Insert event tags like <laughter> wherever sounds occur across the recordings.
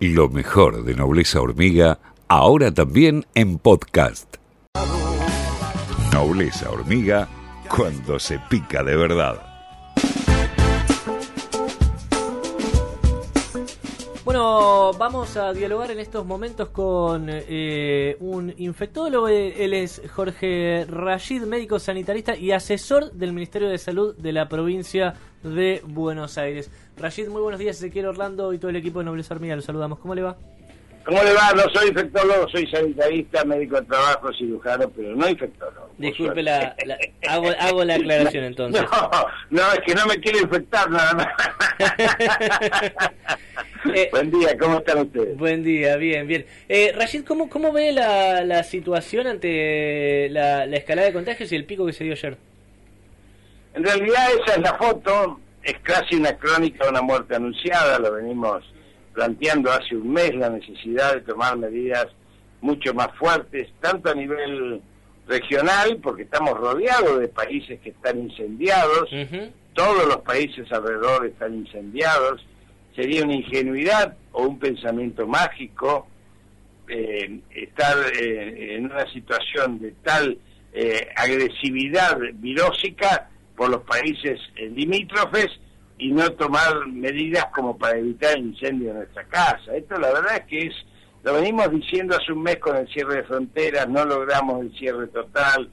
Lo mejor de Nobleza Hormiga, ahora también en podcast. Nobleza Hormiga, cuando se pica de verdad. Bueno, vamos a dialogar en estos momentos con eh, un infectólogo. Él es Jorge Rashid, médico sanitarista y asesor del Ministerio de Salud de la provincia de Buenos Aires. Rashid, muy buenos días, Ezequiel Orlando y todo el equipo de Nobleza Hormiga. Lo saludamos. ¿Cómo le va? ¿Cómo le va? No soy infectólogo, soy sanitarista, médico de trabajo, cirujano, pero no infectólogo. Disculpe, la, hago, hago, la aclaración <laughs> entonces. No, no, es que no me quiero infectar nada más. <laughs> Eh, buen día, ¿cómo están ustedes? Buen día, bien, bien. Eh, Rashid, ¿cómo, ¿cómo ve la, la situación ante la, la escalada de contagios y el pico que se dio ayer? En realidad esa es la foto, es casi una crónica de una muerte anunciada, lo venimos planteando hace un mes la necesidad de tomar medidas mucho más fuertes, tanto a nivel regional, porque estamos rodeados de países que están incendiados, todos los países alrededor están incendiados, sería una ingenuidad o un pensamiento mágico eh, estar eh, en una situación de tal eh, agresividad virósica por los países limítrofes y no tomar medidas como para evitar incendio en nuestra casa. Esto la verdad es que es, lo venimos diciendo hace un mes con el cierre de fronteras, no logramos el cierre total,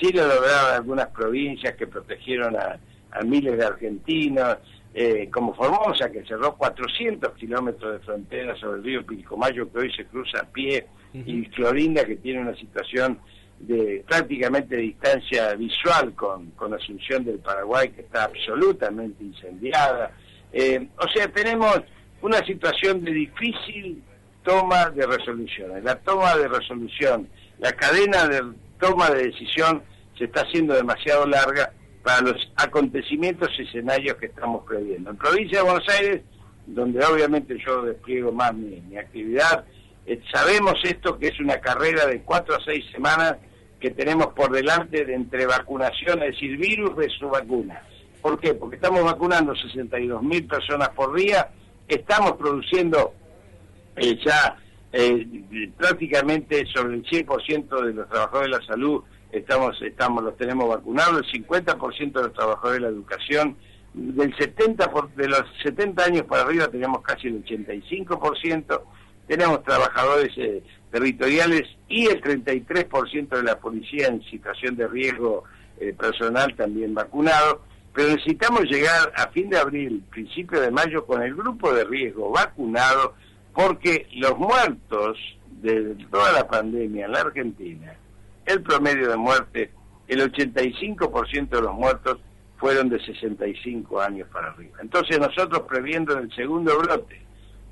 sí lo lograron algunas provincias que protegieron a, miles de argentinos, eh, como Formosa, que cerró 400 kilómetros de frontera sobre el río Pilcomayo, que hoy se cruza a pie, y Florinda, que tiene una situación de prácticamente distancia visual con, con Asunción del Paraguay, que está absolutamente incendiada. Eh, o sea, tenemos una situación de difícil toma de resoluciones. La toma de resolución, la cadena de toma de decisión se está haciendo demasiado larga para los acontecimientos y escenarios que estamos previendo. En provincia de Buenos Aires, donde obviamente yo despliego más mi, actividad, eh, sabemos esto que es una carrera de cuatro a seis semanas que tenemos por delante de entre vacunación, es decir, virus su vacuna. ¿Por qué? Porque estamos vacunando 62 mil personas por día, estamos produciendo eh, ya eh, prácticamente sobre el 100% de los trabajadores de la salud estamos estamos los tenemos vacunados, el 50% de los trabajadores de la educación, del 70 por, de los 70 años para arriba tenemos casi el 85%, tenemos trabajadores eh, territoriales y el 33% de la policía en situación de riesgo eh, personal también vacunado, pero necesitamos llegar a fin de abril, principio de mayo, con el grupo de riesgo vacunado, porque los muertos de toda la pandemia en la Argentina, el promedio de muerte, el 85% de los muertos fueron de 65 años para arriba. Entonces nosotros previendo el segundo brote,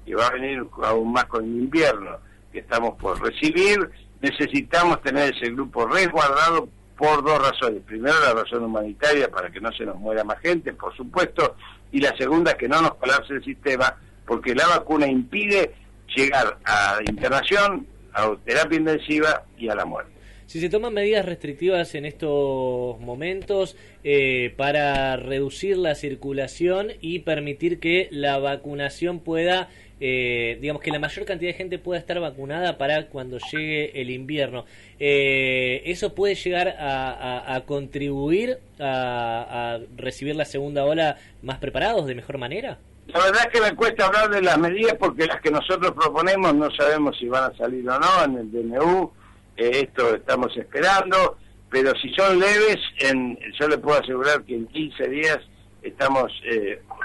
que va a venir aún más con el invierno, que estamos por recibir, necesitamos tener ese grupo resguardado por dos razones. Primero, la razón humanitaria, para que no se nos muera más gente, por supuesto, y la segunda, que no nos colapse el sistema, porque la vacuna impide llegar a internación, a terapia intensiva y a la muerte. Si se toman medidas restrictivas en estos momentos eh, para reducir la circulación y permitir que la vacunación pueda eh, digamos que la mayor cantidad de gente pueda estar vacunada para cuando llegue el invierno. Eh, ¿Eso puede llegar a, contribuir a, recibir la segunda ola más preparados, de mejor manera? La verdad es que me cuesta hablar de las medidas porque las que nosotros proponemos no sabemos si van a salir o no en el DNU, esto estamos esperando, pero si son leves, en, yo le puedo asegurar que en 15 días estamos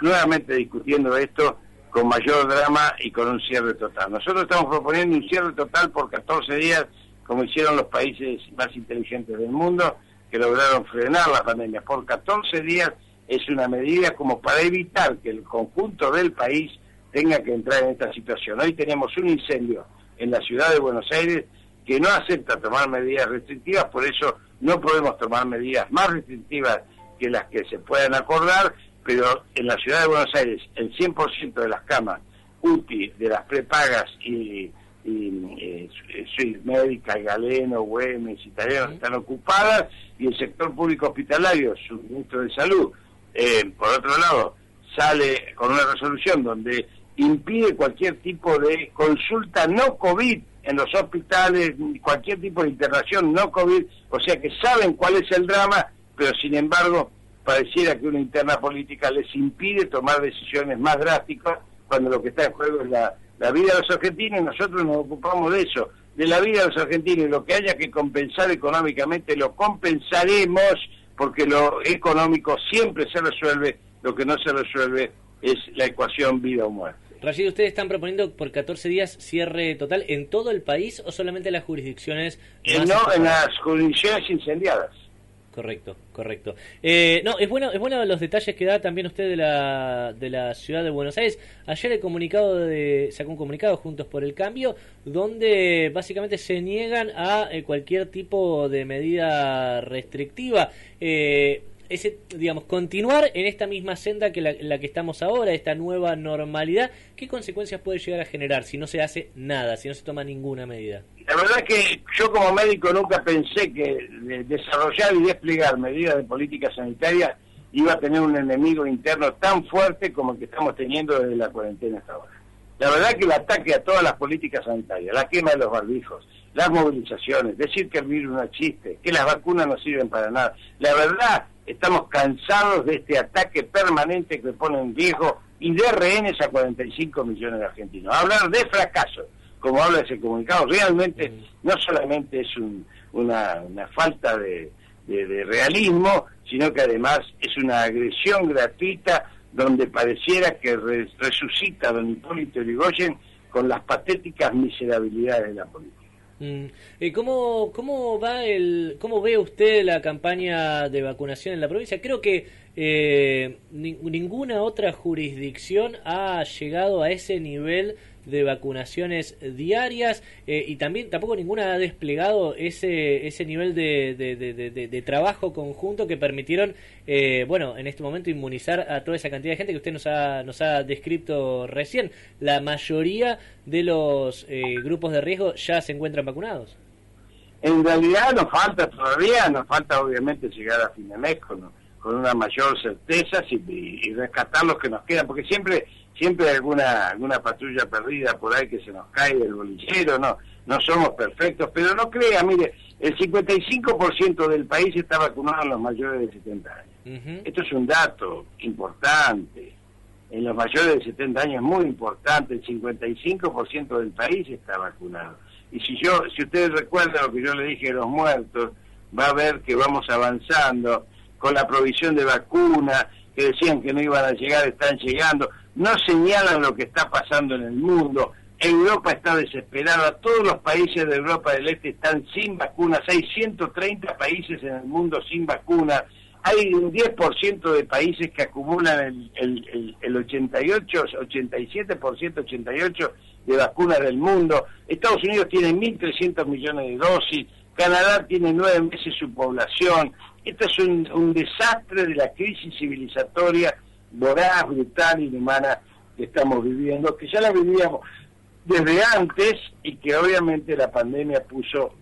nuevamente discutiendo esto con mayor drama y con un cierre total. Nosotros estamos proponiendo un cierre total por 14 días, como hicieron los países más inteligentes del mundo, que lograron frenar la pandemia. Por 14 días es una medida como para evitar que el conjunto del país tenga que entrar en esta situación. Hoy tenemos un incendio en la ciudad de Buenos Aires que no acepta tomar medidas restrictivas, por eso no podemos tomar medidas más restrictivas que las que se puedan acordar pero en la ciudad de Buenos Aires el 100% de las camas UTI de las prepagas y, y eh, Médica, Galeno, Güemes, Italiano están ocupadas y el sector público hospitalario, su ministro de Salud, eh, por otro lado, sale con una resolución donde impide cualquier tipo de consulta no COVID en los hospitales, cualquier tipo de internación no COVID, o sea que saben cuál es el drama, pero sin embargo pareciera que una interna política les impide tomar decisiones más drásticas cuando lo que está en juego es la, la vida de los argentinos y nosotros nos ocupamos de eso, de la vida de los argentinos y lo que haya que compensar económicamente lo compensaremos porque lo económico siempre se resuelve, lo que no se resuelve es la ecuación vida o muerte. Rashid, ¿ustedes están proponiendo por 14 días cierre total en todo el país o solamente en las jurisdicciones? Eh, no, en las jurisdicciones incendiadas. Correcto, correcto. Eh, no, es bueno, es bueno los detalles que da también usted de la, de la ciudad de Buenos Aires. Ayer el comunicado de, sacó un comunicado Juntos por el Cambio, donde básicamente se niegan a eh, cualquier tipo de medida restrictiva. Eh, ese, digamos, continuar en esta misma senda que la, que estamos ahora, esta nueva normalidad, ¿qué consecuencias puede llegar a generar si no se hace nada, si no se toma ninguna medida? La verdad es que yo como médico nunca pensé que desarrollar y desplegar medidas de política sanitaria iba a tener un enemigo interno tan fuerte como el que estamos teniendo desde la cuarentena hasta ahora. La verdad que el ataque a todas las políticas sanitarias, la quema de los barbijos, las movilizaciones, decir que el virus no existe, que las vacunas no sirven para nada, la verdad estamos cansados de este ataque permanente que pone en riesgo y de rehenes a 45 millones de argentinos. Hablar de fracaso, como habla ese comunicado, realmente no solamente es una, falta de, realismo, sino que además es una agresión gratuita donde pareciera que resucita don Hipólito Yrigoyen con las patéticas miserabilidades de la política. Mm. ¿Cómo, ¿Cómo va el, cómo ve usted la campaña de vacunación en la provincia? Creo que eh, ninguna otra jurisdicción ha llegado a ese nivel de vacunaciones diarias eh, y también tampoco ninguna ha desplegado ese ese nivel de, de, trabajo conjunto que permitieron eh, bueno en este momento inmunizar a toda esa cantidad de gente que usted nos ha nos ha descrito recién. La mayoría de los eh, grupos de riesgo ya se encuentran vacunados. En realidad nos falta todavía nos falta obviamente llegar a fin de mes con, con una mayor certeza y, y rescatar los que nos quedan porque siempre siempre hay alguna, alguna patrulla perdida por ahí que se nos cae del bolillero, no, no somos perfectos, pero no crea, mire, el 55% del país está vacunado en los mayores de 70 años. Esto es un dato importante. En los mayores de 70 años es muy importante, el 55% del país está vacunado. Y si yo, si ustedes recuerdan lo que yo le dije de los muertos, va a ver que vamos avanzando con la provisión de vacunas, que decían que no iban a llegar, están llegando. No señalan lo que está pasando en el mundo. Europa está desesperada, todos los países de Europa del Este están sin vacunas, hay 130 países en el mundo sin vacunas, hay un 10% de países que acumulan el, el, el 88, 87%, 88 de vacunas del mundo, Estados Unidos tiene 1.300 millones de dosis, Canadá tiene nueve meses su población, esto es un, un desastre de la crisis civilizatoria voraz, brutal, inhumana que estamos viviendo, que ya la vivíamos desde antes y que obviamente la pandemia puso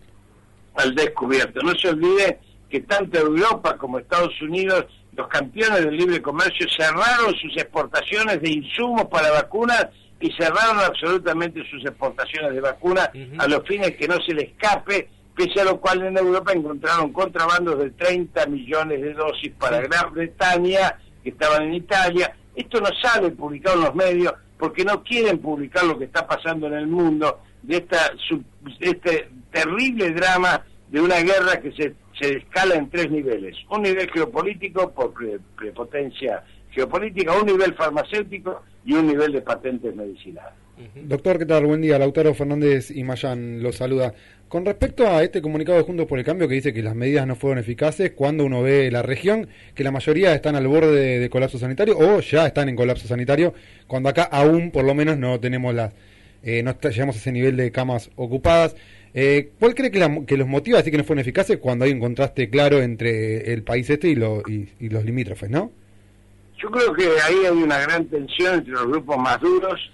al descubierto. No se olvide que tanto Europa como Estados Unidos, los campeones del libre comercio, cerraron sus exportaciones de insumos para vacunas y cerraron absolutamente sus exportaciones de vacunas a los fines que no se le escape, pese a lo cual en Europa encontraron contrabandos de 30 millones de dosis para Gran Bretaña que estaban en Italia. Esto no sale publicado en los medios porque no quieren publicar lo que está pasando en el mundo de esta este terrible drama de una guerra que se, se escala en tres niveles. Un nivel geopolítico por prepotencia geopolítica, un nivel farmacéutico y un nivel de patentes medicinales. Doctor, ¿qué tal? Buen día. Lautaro Fernández y Mayán lo saluda. Con respecto a este comunicado de Juntos por el Cambio que dice que las medidas no fueron eficaces, cuando uno ve la región, que la mayoría están al borde de, colapso sanitario o ya están en colapso sanitario, cuando acá aún por lo menos no tenemos las, eh, no llegamos a ese nivel de camas ocupadas. Eh, ¿Cuál cree que, que, los motiva a decir que no fueron eficaces cuando hay un contraste claro entre el país este y, y los limítrofes, no? Yo creo que ahí hay una gran tensión entre los grupos más duros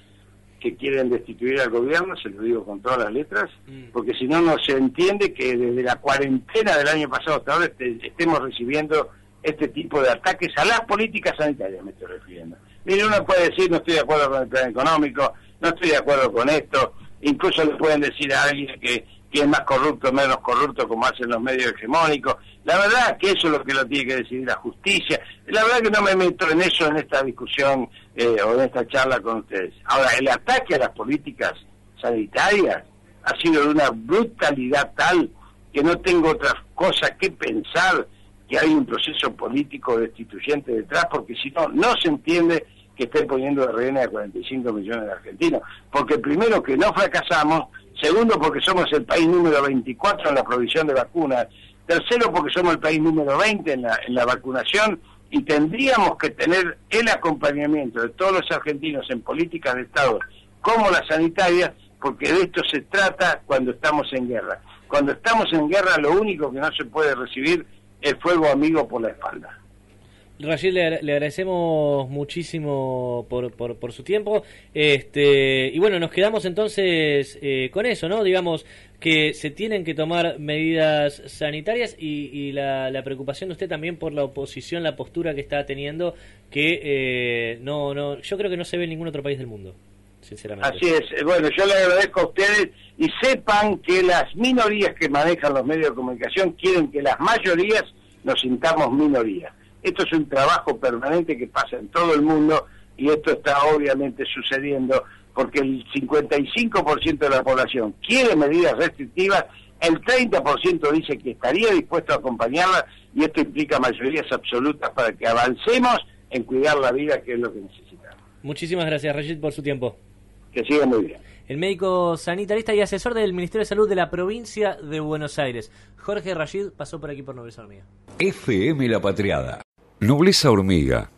que quieren destituir al gobierno, se lo digo con todas las letras, mm. porque si no, no se entiende que desde la cuarentena del año pasado hasta ahora este, estemos recibiendo este tipo de ataques a las políticas sanitarias, me estoy refiriendo. Mire, uno puede decir, no estoy de acuerdo con el plan económico, no estoy de acuerdo con esto, incluso le pueden decir a alguien que, que es más corrupto menos corrupto, como hacen los medios hegemónicos. La verdad que eso es lo que lo tiene que decidir la justicia. La verdad que no me meto en eso en esta discusión eh, o en esta charla con ustedes. Ahora, el ataque a las políticas sanitarias ha sido de una brutalidad tal que no tengo otra cosa que pensar que hay un proceso político destituyente detrás, porque si no, no se entiende que estén poniendo de rehén a 45 millones de argentinos. Porque primero que no fracasamos, segundo porque somos el país número 24 en la provisión de vacunas, tercero porque somos el país número 20 en la, en la vacunación y tendríamos que tener el acompañamiento de todos los argentinos en políticas de Estado como las sanitarias, porque de esto se trata cuando estamos en guerra. Cuando estamos en guerra lo único que no se puede recibir es fuego amigo por la espalda. Rayid, le, agradecemos muchísimo por, por, su tiempo. Este, y bueno, nos quedamos entonces eh, con eso, ¿no? Digamos que se tienen que tomar medidas sanitarias y, la, preocupación de usted también por la oposición, la postura que está teniendo, que eh, no, no, yo creo que no se ve en ningún otro país del mundo. Sinceramente. Así es. Bueno, yo le agradezco a ustedes y sepan que las minorías que manejan los medios de comunicación quieren que las mayorías nos sintamos minorías esto es un trabajo permanente que pasa en todo el mundo y esto está obviamente sucediendo porque el 55% de la población quiere medidas restrictivas, el 30% dice que estaría dispuesto a acompañarlas y esto implica mayorías absolutas para que avancemos en cuidar la vida, que es lo que necesitamos. Muchísimas gracias, Rashid, por su tiempo. Que siga muy bien. El médico sanitarista y asesor del Ministerio de Salud de la provincia de Buenos Aires, Jorge Rashid, pasó por aquí por Nobleza Hormiga. FM La Patriada. Nobleza Hormiga